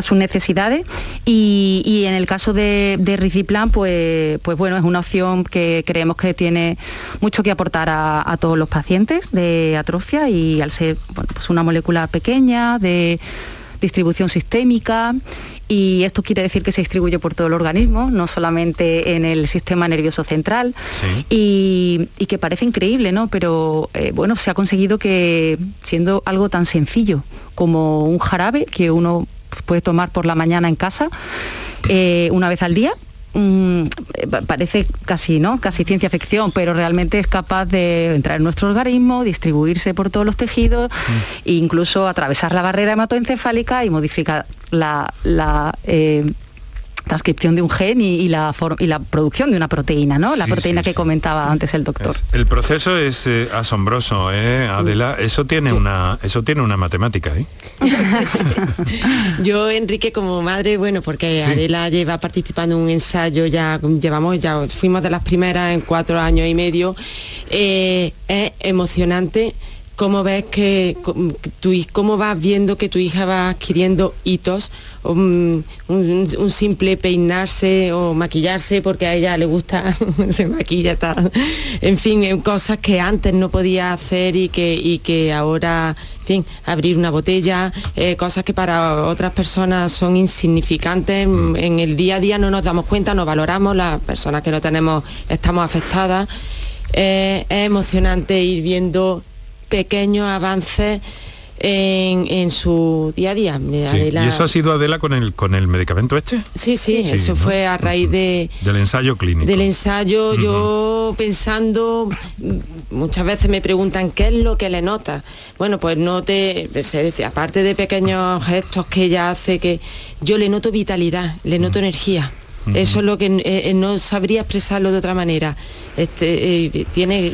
sus necesidades y en el caso de de, Riciplan, pues, pues bueno, es una opción que creemos que tiene mucho que aportar a, todos los pacientes de atrofia y al ser pues una molécula pequeña de distribución sistémica y esto quiere decir que se distribuye por todo el organismo, no solamente en el sistema nervioso central y, que parece increíble, ¿no? Pero eh, bueno, se ha conseguido que siendo algo tan sencillo como un jarabe que uno puede tomar por la mañana en casa, eh, una vez al día. Mm, parece casi no casi ciencia ficción pero realmente es capaz de entrar en nuestro organismo distribuirse por todos los tejidos mm. e incluso atravesar la barrera hematoencefálica y modificar la, eh, transcripción de un gen y, la, y la producción de una proteína, ¿no? La proteína que comentaba antes el doctor. el proceso es eh, asombroso, ¿eh, Adela? Eso tiene una, eso tiene una matemática, ¿eh? Yo, Enrique, como madre, bueno, porque Adela lleva participando en un ensayo, ya llevamos, ya fuimos de las primeras en cuatro años y medio, eh, es emocionante cómo ves que tu, cómo vas viendo que tu hija va adquiriendo hitos, um, un, simple peinarse o maquillarse porque a ella le gusta, se maquilla tal, en fin, eh, cosas que antes no podía hacer y que, y que ahora, en fin, abrir una botella, eh, cosas que para otras personas son insignificantes, mm. en el día a día no nos damos cuenta, no valoramos, las personas que no tenemos estamos afectadas. Eh, es emocionante ir viendo pequeños avances en, su día a día. ¿Y eso ha sido Adela con el con el medicamento este? Sí, sí, eso fue a raíz de del ensayo clínico. Del ensayo, yo pensando, muchas veces me preguntan qué es lo que le nota. Bueno, pues no te, aparte de pequeños gestos que ella hace, que yo le noto vitalidad, le noto energía. Eso es lo que eh, eh, no sabría expresarlo de otra manera. Este, eh, tiene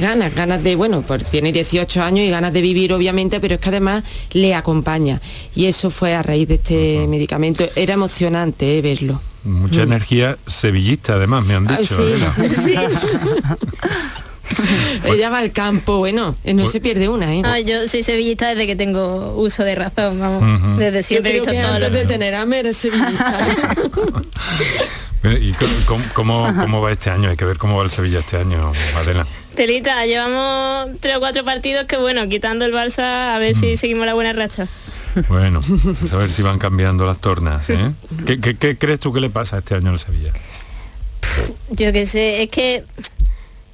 ganas, ganas de, bueno, pues tiene 18 años y ganas de vivir obviamente, pero es que además le acompaña. Y eso fue a raíz de este medicamento. Era emocionante verlo. Mucha mm. energía sevillista además, me han ah, dicho. Ella va al campo, bueno, eh, no pues se pierde una, ¿eh? yo soy sevillista desde que tengo uso de razón, vamos. Desde siempre he visto todo antes de tener a eres sevillista. ¿Y cómo, va este año? Hay que ver cómo va el Sevilla este año, Adela. Telita, llevamos tres o cuatro partidos que bueno, quitando el Barça, a ver si seguimos la buena racha. Bueno, vamos a ver si van cambiando las tornas. ¿eh? ¿Qué, qué- qué crees tú que le pasa este año al Sevilla? Yo qué sé, es que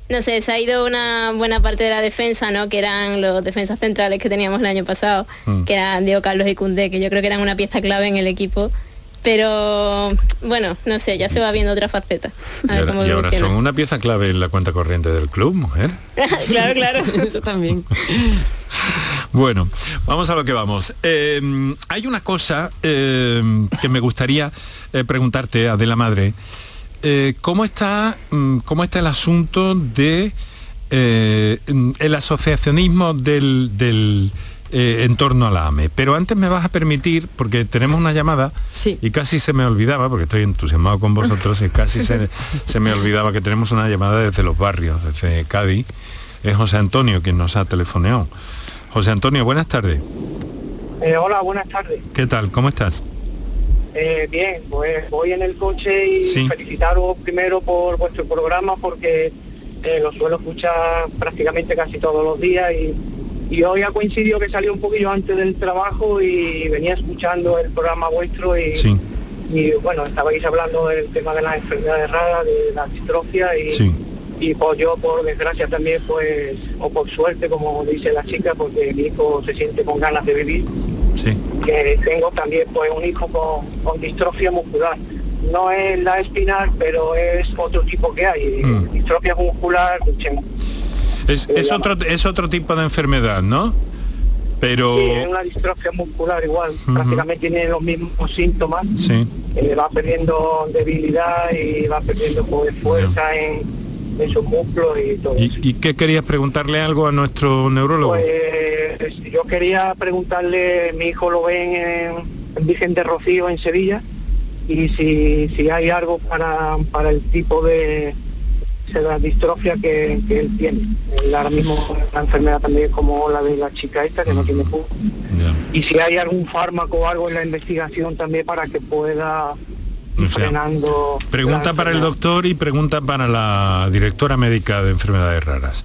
no sé, se ha ido una buena parte de la defensa, ¿no? Que eran los defensas centrales que teníamos el año pasado, Mm. que eran Diego Carlos y Cundé, que yo creo que eran una pieza clave en el equipo. Pero bueno, no sé, ya se va viendo otra faceta. Y A ver ahora, cómo y ahora son una pieza clave en la cuenta corriente del club, mujer. claro, claro. Eso también. Bueno, vamos a lo que vamos. Eh, hay una cosa eh, que me gustaría eh, preguntarte, Adela Madre. Eh, ¿cómo, está, mm, ¿Cómo está el asunto de eh, el asociacionismo del, del, eh, en torno a la AME? Pero antes me vas a permitir, porque tenemos una llamada Sí. y casi se me olvidaba, porque estoy entusiasmado con vosotros, y casi se, se me olvidaba que tenemos una llamada desde los barrios, desde Cádiz. Es José Antonio quien nos ha telefoneado. José Antonio, buenas tardes. Eh, hola, buenas tardes. ¿Qué tal? ¿Cómo estás? Eh, bien, pues voy en el coche y Sí. felicitaros primero por vuestro programa porque eh, lo suelo escuchar prácticamente casi todos los días y, y hoy ha coincidido que salió un poquillo antes del trabajo y venía escuchando el programa vuestro y, Sí, y, bueno, estabais hablando del tema de las enfermedades raras, de la distrofia y, sí. y pues yo por desgracia también pues, o por suerte como dice la chica, porque mi hijo se siente con ganas de vivir Sí. que tengo también pues un hijo con, con distrofia muscular. No es la espinal, pero es otro tipo que hay. Mm. Distrofia muscular. Es, es otro, es otro tipo de enfermedad, ¿no? Pero... Sí, es una distrofia muscular igual, Ujú. prácticamente tiene los mismos síntomas. Sí. Eh, va perdiendo debilidad y va perdiendo pues, fuerza en sus músculos y todo eso. ¿Y, y qué querías preguntarle algo a nuestro neurólogo? Pues yo quería preguntarle, mi hijo lo ven en, en Virgen de Rocío en Sevilla y si, si hay algo para, para el tipo de, la distrofia que, que él tiene. Él ahora mismo la enfermedad también como la de la chica esta que no tiene. Ya. Y si hay algún fármaco o algo en la investigación también para que pueda O sea, frenando. Pregunta para el doctor y pregunta para la directora médica de enfermedades raras.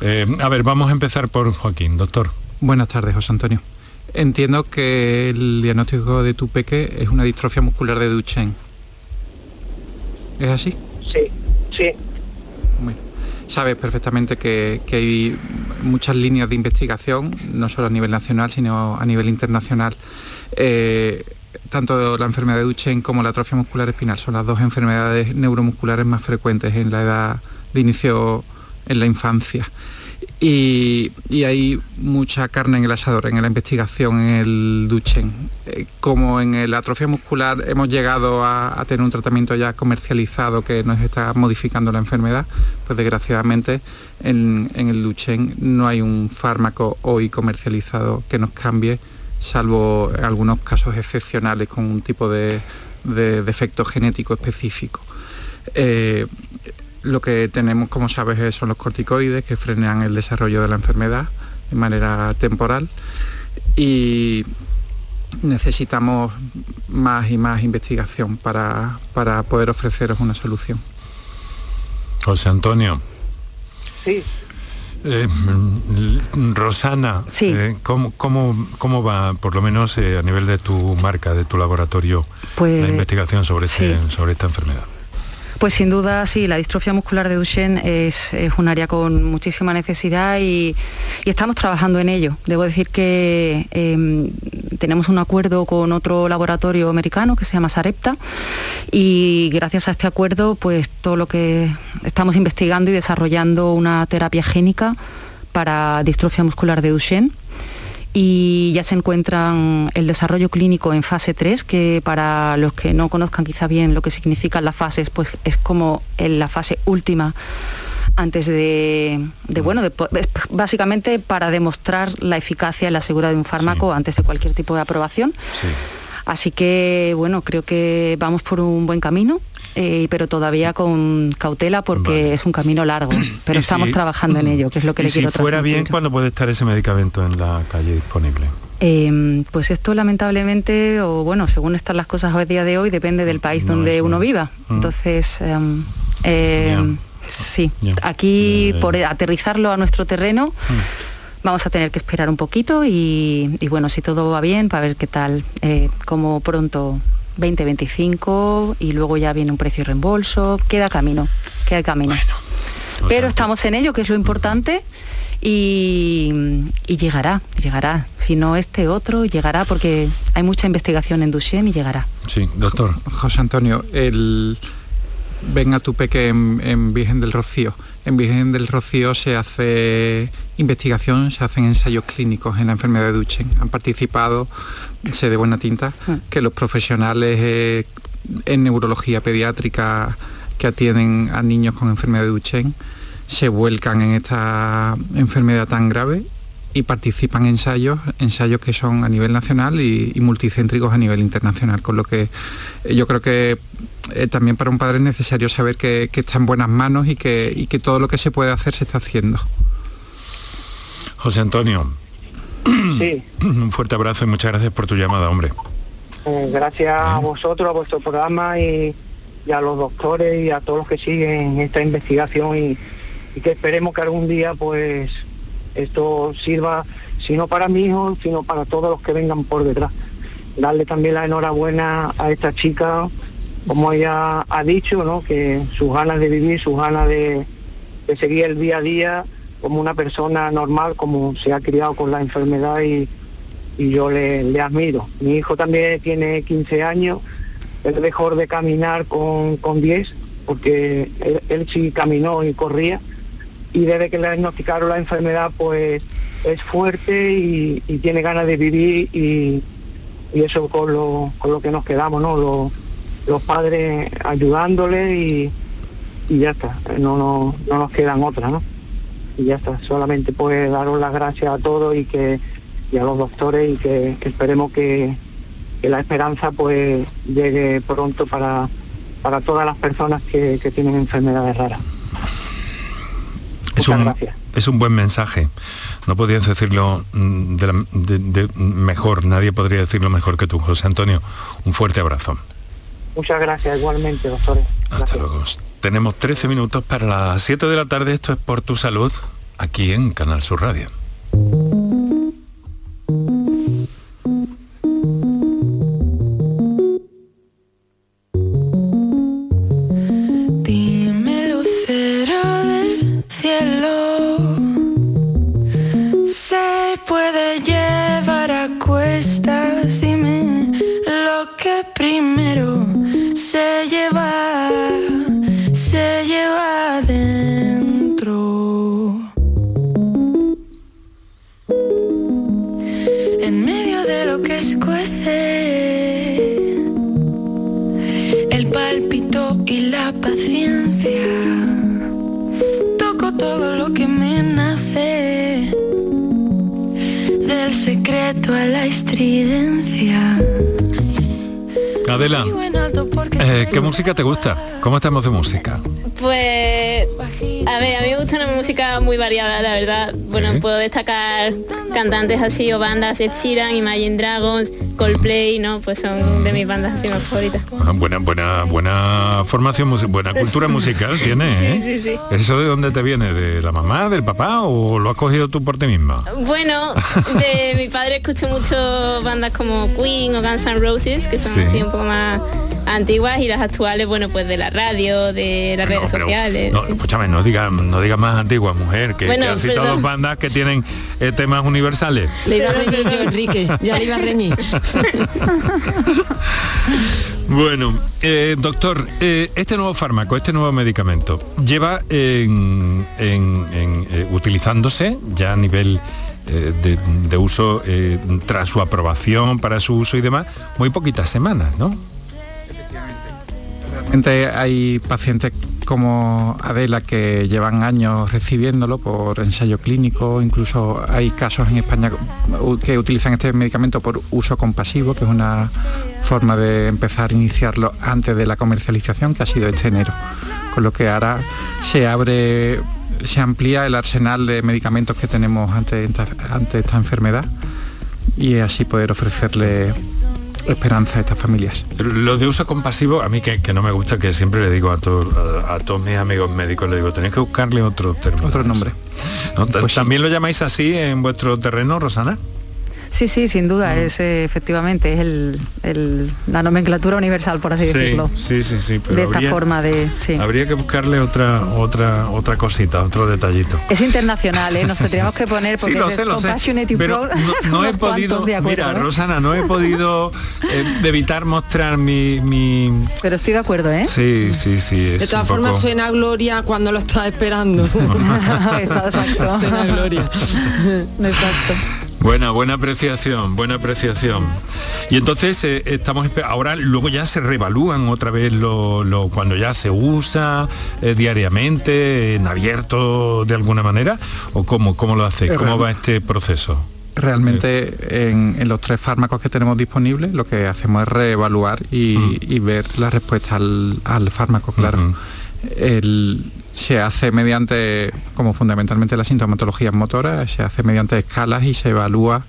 Eh, a ver, vamos a empezar por Joaquín, doctor. Buenas tardes, José Antonio. Entiendo que el diagnóstico de tu peque es una distrofia muscular de Duchenne. ¿Es así? Sí, sí. Bueno, sabes perfectamente que, que hay muchas líneas de investigación, no solo a nivel nacional, sino a nivel internacional. Eh, tanto la enfermedad de Duchenne como la atrofia muscular espinal son las dos enfermedades neuromusculares más frecuentes en la edad de inicio en la infancia. Y, y hay mucha carne en el asador en la investigación en el Duchenne. Eh, como en la atrofia muscular hemos llegado a, tener un tratamiento ya comercializado que nos está modificando la enfermedad, pues desgraciadamente en, en el Duchenne no hay un fármaco hoy comercializado que nos cambie, salvo en algunos casos excepcionales con un tipo de, de defecto genético específico. Eh, lo que tenemos, como sabes, es- son los corticoides que frenan el desarrollo de la enfermedad de manera temporal y necesitamos más y más investigación para, para poder ofreceros una solución. José Antonio. Sí, Eh, mm, Rosana, Sí. eh, ¿cómo, cómo, cómo va, por lo menos eh, a nivel de tu marca, de tu laboratorio, Pues, la investigación sobre, este- sobre esta enfermedad? Pues sin duda, sí, la distrofia muscular de Duchenne es, un área con muchísima necesidad y, y estamos trabajando en ello. Debo decir que em, tenemos un acuerdo con otro laboratorio americano que se llama Sarepta y gracias a este acuerdo, pues todo lo que estamos investigando y desarrollando una terapia génica para distrofia muscular de Duchenne y ya se encuentran el desarrollo clínico en fase 3, que para los que no conozcan quizá bien lo que significan las fases, pues es como en la fase última antes de, de, bueno, de básicamente para demostrar la eficacia y la seguridad de un fármaco Sí. antes de cualquier tipo de aprobación. Sí. Así que, bueno, creo que vamos por un buen camino, eh, pero todavía con cautela porque Vale. es un camino largo. Pero estamos si- trabajando en ello, que es lo que y le si quiero fuera bien. ¿cuándo puede estar ese medicamento en la calle disponible? Eh, pues esto lamentablemente, o bueno, según están las cosas hoy día de hoy, depende del país No donde uno un- viva. Mm. Entonces, em, em, sí, aquí por aterrizarlo a nuestro terreno, vamos a tener que esperar un poquito y, bueno, si todo va bien, para ver qué tal, eh, como pronto 2025 y luego ya viene un precio reembolso, queda camino, queda camino. Pero estamos en ello, que es lo importante. Y, llegará, llegará. Si no este otro, llegará porque hay mucha investigación en Duchenne y llegará. Sí, doctor. José Antonio, el ven a tu peque en, Virgen del Rocío. En Virgen del Rocío se hace investigación, se hacen ensayos clínicos en la enfermedad de Duchenne. Han participado, sé de buena tinta, ah. que los profesionales eh, en neurología pediátrica que atienden a niños con enfermedad de Duchenne se vuelcan en esta enfermedad tan grave y participan en ensayos, ensayos que son a nivel nacional y, multicéntricos a nivel internacional, con lo que eh, yo creo que eh, también para un padre es necesario saber que, está en buenas manos y que, que todo lo que se puede hacer se está haciendo. José Antonio, un fuerte abrazo y muchas gracias por tu llamada, hombre. Eh, gracias a vosotros, a vuestro programa y, a los doctores y a todos los que siguen esta investigación y, y que esperemos que algún día pues esto sirva, si no para mi hijo, sino para todos los que vengan por detrás. Darle también la enhorabuena a esta chica, como ella ha dicho, ¿no? que sus ganas de vivir, sus ganas de, seguir el día a día como una persona normal, como se ha criado con la enfermedad y, yo le, admiro. Mi hijo también tiene 15 años, él dejó de caminar con, con 10, porque él sí caminó y corría y desde que le diagnosticaron la enfermedad pues es fuerte y, tiene ganas de vivir y, eso con lo, con lo que nos quedamos, ¿no? Los, padres ayudándole y, ya está, no, no, no nos quedan otras, ¿no? Y ya está, solamente pues daros las gracias a todos y que y a los doctores y que, esperemos que, la esperanza pues llegue pronto para, para todas las personas que tienen enfermedades raras es un, Es un buen mensaje. No podías decirlo mm, de, mejor, nadie podría decirlo mejor que tú, José Antonio. Un fuerte abrazo. Muchas gracias, igualmente, doctores. Hasta luego. Tenemos 13 minutos para las 7 de la tarde. Esto es por tu salud, aquí en Canal Sur Radio. escuece el pálpito y la paciencia. Toco todo lo que me nace, del secreto a la estridencia. Adela, música te gusta? ¿Cómo estamos de música? Pues, a ver, a mí me gusta una música muy variada, la verdad. Bueno, puedo destacar cantantes así o bandas, Ed Sheeran, Imagine Dragons, Coldplay, ¿no? Pues son de mis bandas así más favoritas. Ah, buena, buena, buena formación, buena cultura musical tiene, ¿eh? Sí, sí, sí. ¿Eso de dónde te viene? ¿De la mamá, del papá o lo has cogido tú por ti misma? Bueno, de mi padre escucho mucho bandas como Queen o Guns N' Roses, que son así un poco más antiguas y las actuales, bueno, pues de la radio, de las redes sociales. No, escúchame, no digas no diga más antiguas, mujer, que, bueno, que citado dos bandas que tienen eh, temas universales. Le iba a reñir yo, Enrique, ya le iba a reñir. bueno, eh, doctor, eh, este nuevo fármaco, este nuevo medicamento, lleva en, utilizándose ya a nivel de, uso tras su aprobación para su uso y demás, muy poquitas semanas, ¿no? Hay pacientes como Adela que llevan años recibiéndolo por ensayo clínico, incluso hay casos en España que utilizan este medicamento por uso compasivo, que es una forma de empezar a iniciarlo antes de la comercialización, que ha sido este enero. Con lo que ahora se abre, se amplía el arsenal de medicamentos que tenemos ante, ante esta enfermedad y así poder ofrecerle esperanza a estas familias. Lo de uso compasivo, a mí que, no me gusta, que siempre le digo a, a, todos mis amigos médicos, le digo, tenéis que buscarle otro término. Otro nombre. Pues ¿También lo llamáis así en vuestro terreno, Rosana? Sí, sí, sin duda, es eh, efectivamente es el, la nomenclatura universal, por así decirlo. Sí, sí, sí. de esta forma de. Habría que buscarle otra, otra, otra cosita, otro detallito. Es internacional, ¿eh? nos tendríamos que poner porque sí, lo sé, lo sé. Pero no, he podido. mira, Rosana, no he podido eh, evitar mostrar mi, mi, Pero estoy de acuerdo, ¿eh? Sí, sí, sí. de todas formas suena Gloria cuando lo estás esperando. Exacto. Suena Gloria. Exacto. Buena, buena apreciación, buena apreciación. Y entonces eh, estamos ahora luego ya se revalúan otra vez lo, cuando ya se usa eh, diariamente en abierto de alguna manera o cómo cómo lo hace, cómo va este proceso. Realmente en, los tres fármacos que tenemos disponibles lo que hacemos es reevaluar y, mm. ver la respuesta al, fármaco, claro. el, se hace mediante, como fundamentalmente la sintomatología motora, se hace mediante escalas y se evalúa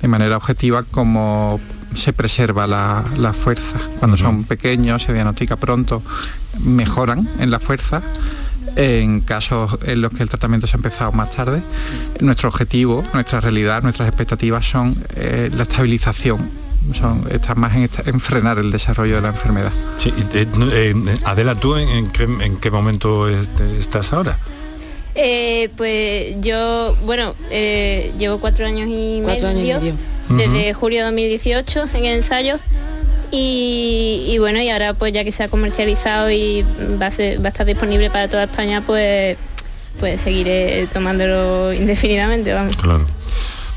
de manera objetiva cómo se preserva la, fuerza. Cuando son pequeños, se diagnostica pronto, mejoran en la fuerza. En casos en los que el tratamiento se ha empezado más tarde, nuestro objetivo, nuestra realidad, nuestras expectativas son eh, la estabilización son, están más en, frenar el desarrollo de la enfermedad. Sí, eh, Adela, ¿tú en, qué, momento estás ahora? Eh, pues yo, bueno, eh, llevo cuatro años y medio, desde julio de 2018 en el ensayo y, bueno, y ahora pues ya que se ha comercializado y va a, va a estar disponible para toda España, pues, pues seguiré tomándolo indefinidamente, vamos. Claro,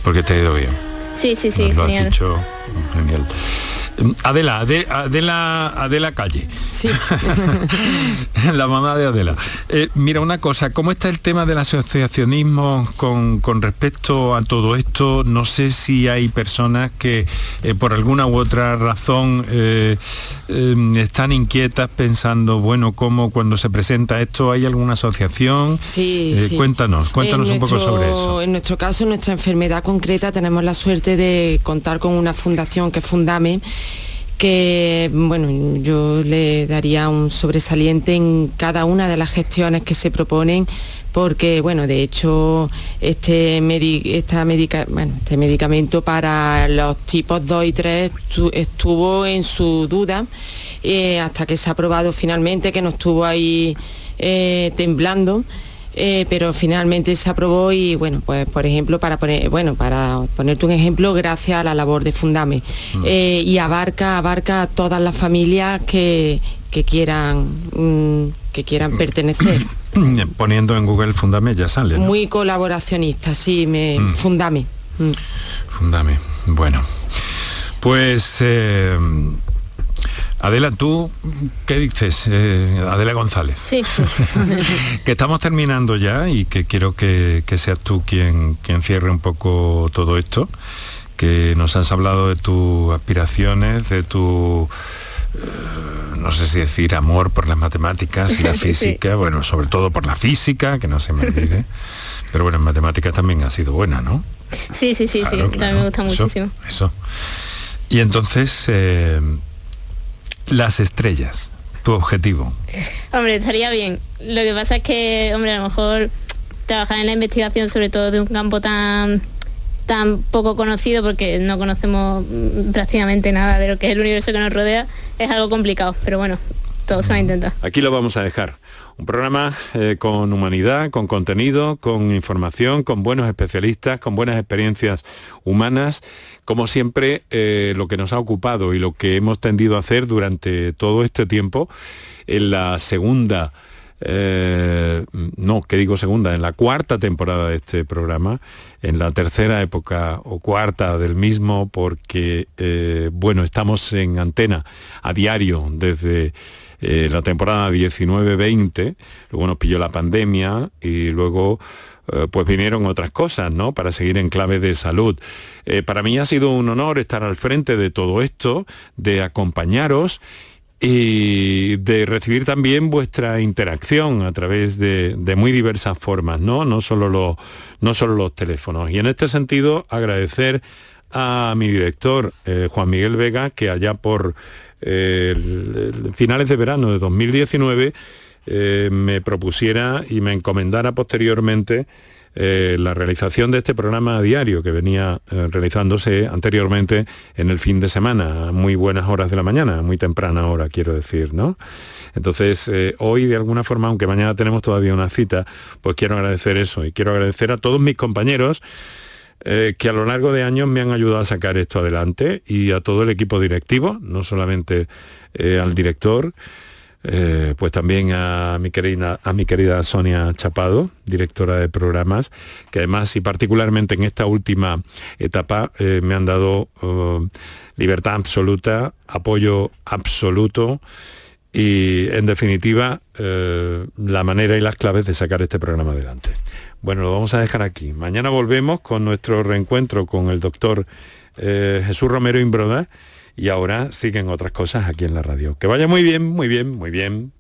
porque te ha ido bien. Sí, sí, sí. Lo has dicho genial. Adela, Adela, Adela Calle. Sí. la mamá de Adela. Eh, mira una cosa, ¿cómo está el tema del asociacionismo con, respecto a todo esto? No sé si hay personas que eh, por alguna u otra razón eh, están inquietas pensando, bueno, ¿cómo cuando se presenta esto hay alguna asociación? Sí, sí. Cuéntanos, cuéntanos un poco sobre eso. En nuestro caso, en nuestra enfermedad concreta, tenemos la suerte de contar con una fundación que Fundame que bueno, yo le daría un sobresaliente en cada una de las gestiones que se proponen porque bueno, de hecho este, esta bueno, este medicamento para los tipos 2 y 3 estuvo en su duda eh, hasta que se ha aprobado finalmente, que no estuvo ahí eh, temblando. Eh, pero finalmente se aprobó y bueno, pues por ejemplo, para poner, bueno, para ponerte un ejemplo, gracias a la labor de Fundame. Mm. Eh, y abarca, abarca a todas las familias que, quieran mm, que quieran pertenecer. Poniendo en Google Fundame ya sale. Muy colaboracionista, sí, me mm. Fundame. Fundame. Bueno. Pues eh, Adela, ¿tú qué dices? Eh, Adela González. Sí. que estamos terminando ya y que quiero que, seas tú quien, quien cierre un poco todo esto, que nos has hablado de tus aspiraciones, de tu... Eh, no sé si decir amor por las matemáticas y la física, bueno, sobre todo por la física, que no se me olvide, pero bueno, en matemáticas también ha sido buena, ¿no? Sí, sí, sí, sí, también me gusta muchísimo. Eso. Y entonces, eh, las estrellas, tu objetivo. Hombre, estaría bien. Lo que pasa es que, hombre, a lo mejor trabajar en la investigación, sobre todo de un campo tan tan poco conocido porque no conocemos prácticamente nada de lo que es el universo que nos rodea, es algo complicado, pero bueno, Aquí lo vamos a dejar. Un programa eh, con humanidad, con contenido, con información, con buenos especialistas, con buenas experiencias humanas. Como siempre, eh, lo que nos ha ocupado y lo que hemos tendido a hacer durante todo este tiempo, en la segunda, eh, no, que digo segunda, en la cuarta temporada de este programa, en la tercera época o cuarta del mismo, porque, bueno, estamos en antena a diario desde la temporada 19-20, luego nos pilló la pandemia y luego eh, pues vinieron otras cosas, ¿no? Para seguir en clave de salud. Eh, para mí ha sido un honor estar al frente de todo esto, de acompañaros y de recibir también vuestra interacción a través de, muy diversas formas, ¿no? No solo, los, no solo los teléfonos. Y en este sentido, agradecer a mi director, eh, Juan Miguel Vega, que allá por eh, finales de verano de 2019 eh, me propusiera y me encomendara posteriormente la realización de este programa diario que venía realizándose anteriormente en el fin de semana, a muy buenas horas de la mañana, muy temprana hora, quiero decir, ¿no? Entonces, hoy de alguna forma, aunque mañana tenemos todavía una cita, pues quiero agradecer eso y quiero agradecer a todos mis compañeros eh, que a lo largo de años me han ayudado a sacar esto adelante y a todo el equipo directivo, no solamente eh, al director, eh, pues también a mi, querida, a mi querida Sonia Chapado, directora de programas, que además y particularmente en esta última etapa me han dado libertad absoluta, apoyo absoluto y en definitiva la manera y las claves de sacar este programa adelante. Bueno, lo vamos a dejar aquí. Mañana volvemos con nuestro reencuentro con el doctor eh, Jesús Romero Imbroda y ahora siguen otras cosas aquí en la radio. Que vaya muy bien, muy bien, muy bien.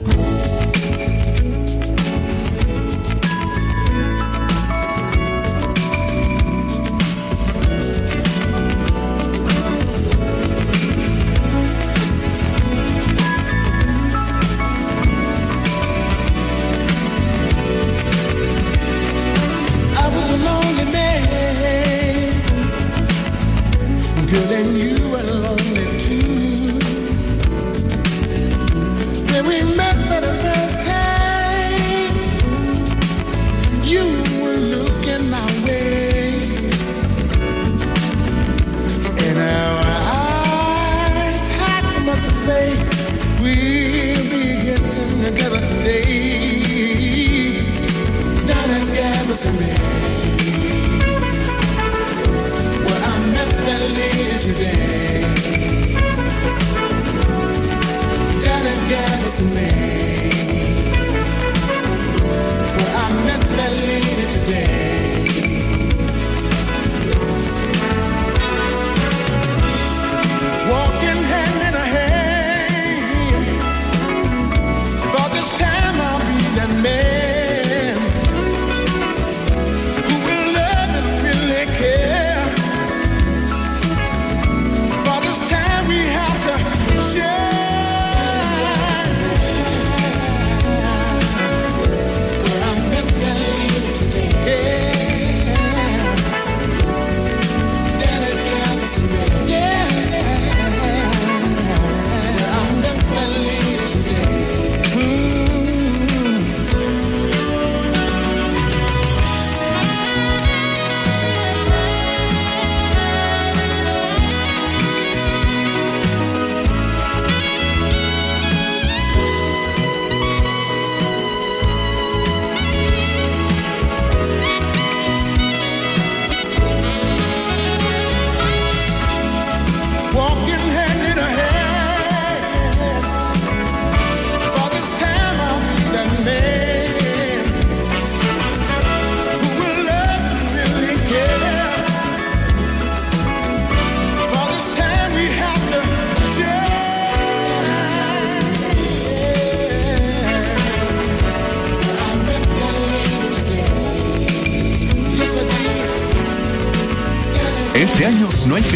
we'll be getting together today down and Galveston Bay. Well, I met that lady today.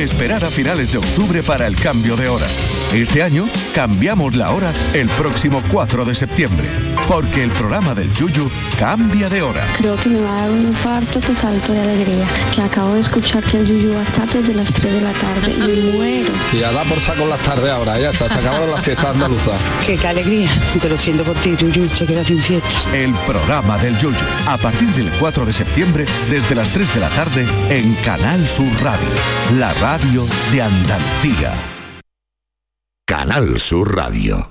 Esperar a finales de octubre para el cambio de hora. Este año cambiamos la hora el próximo 4 de septiembre, porque el programa del Yuyu cambia de hora. Creo que me va a dar un infarto que salto de alegría, que acabo de escuchar que el Yuyu va a estar desde las 3 de la tarde y muero. Y ya da por saco las tardes ahora, ya está, se acabaron las fiestas andaluzas. Qué, qué alegría, te lo siento por ti, Yuyu, se queda sin fiesta. El programa del Yuyu, a partir del 4 de septiembre, desde las 3 de la tarde, en Canal Sur Radio, la radio de Andalucía. Canal Sur Radio.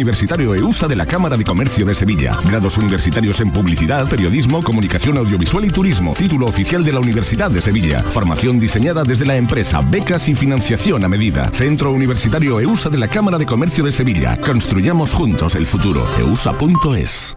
Universitario EUSA de la Cámara de Comercio de Sevilla. Grados universitarios en Publicidad, Periodismo, Comunicación Audiovisual y Turismo. Título oficial de la Universidad de Sevilla. Formación diseñada desde la empresa. Becas y financiación a medida. Centro Universitario EUSA de la Cámara de Comercio de Sevilla. Construyamos juntos el futuro. EUSA.es.